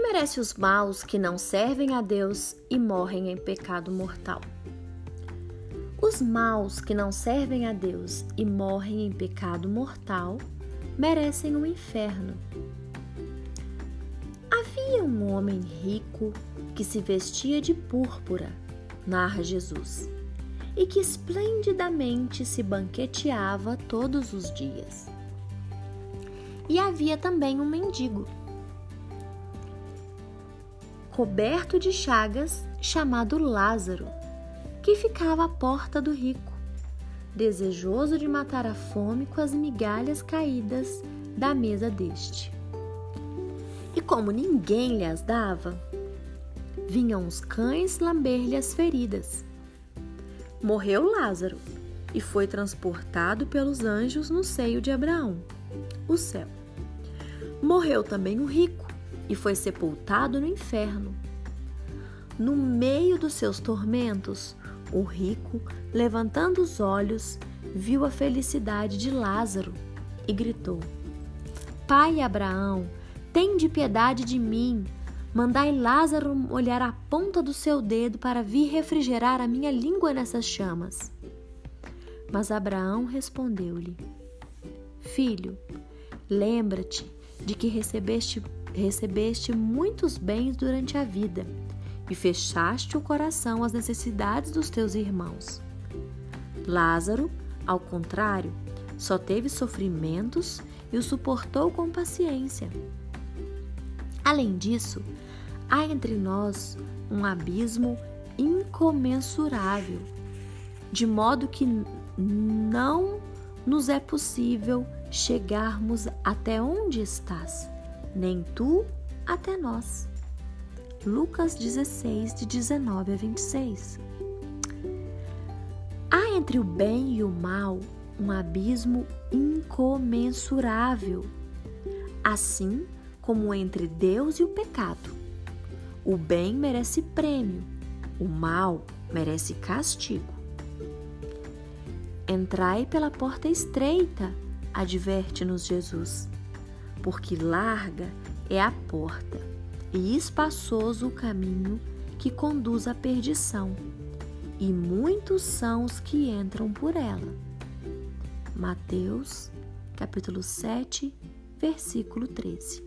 merece os maus que não servem a Deus e morrem em pecado mortal? Os maus que não servem a Deus e morrem em pecado mortal merecem o um inferno. Havia um homem rico que se vestia de púrpura, narra Jesus, e que esplendidamente se banqueteava todos os dias. E havia também um mendigo, coberto de chagas, chamado Lázaro, que ficava à porta do rico, desejoso de matar a fome com as migalhas caídas da mesa deste. E como ninguém lhe as dava, vinham os cães lamber-lhe as feridas. Morreu Lázaro e foi transportado pelos anjos no seio de Abraão, o céu. Morreu também o rico e foi sepultado no inferno. No meio dos seus tormentos, o rico, levantando os olhos, viu a felicidade de Lázaro e gritou: Pai Abraão, tem de piedade de mim Mandai Lázaro molhar a ponta do seu dedo para vir refrigerar a minha língua nessas chamas. Mas Abraão respondeu-lhe: Filho, lembra-te de que recebeste, recebeste muitos bens durante a vida e fechaste o coração às necessidades dos teus irmãos. Lázaro, ao contrário, só teve sofrimentos e o suportou com paciência. Além disso, há entre nós um abismo incomensurável, de modo que não nos é possível chegarmos até onde estás, nem tu até nós. Lucas 16, de 19 a 26. Há entre o bem e o mal um abismo incomensurável, assim como entre Deus e o pecado. O bem merece prêmio, o mal merece castigo. Entrai pela porta estreita, adverte-nos Jesus, porque larga é a porta e espaçoso o caminho que conduz à perdição, e muitos são os que entram por ela. Mateus, capítulo 7, versículo 13.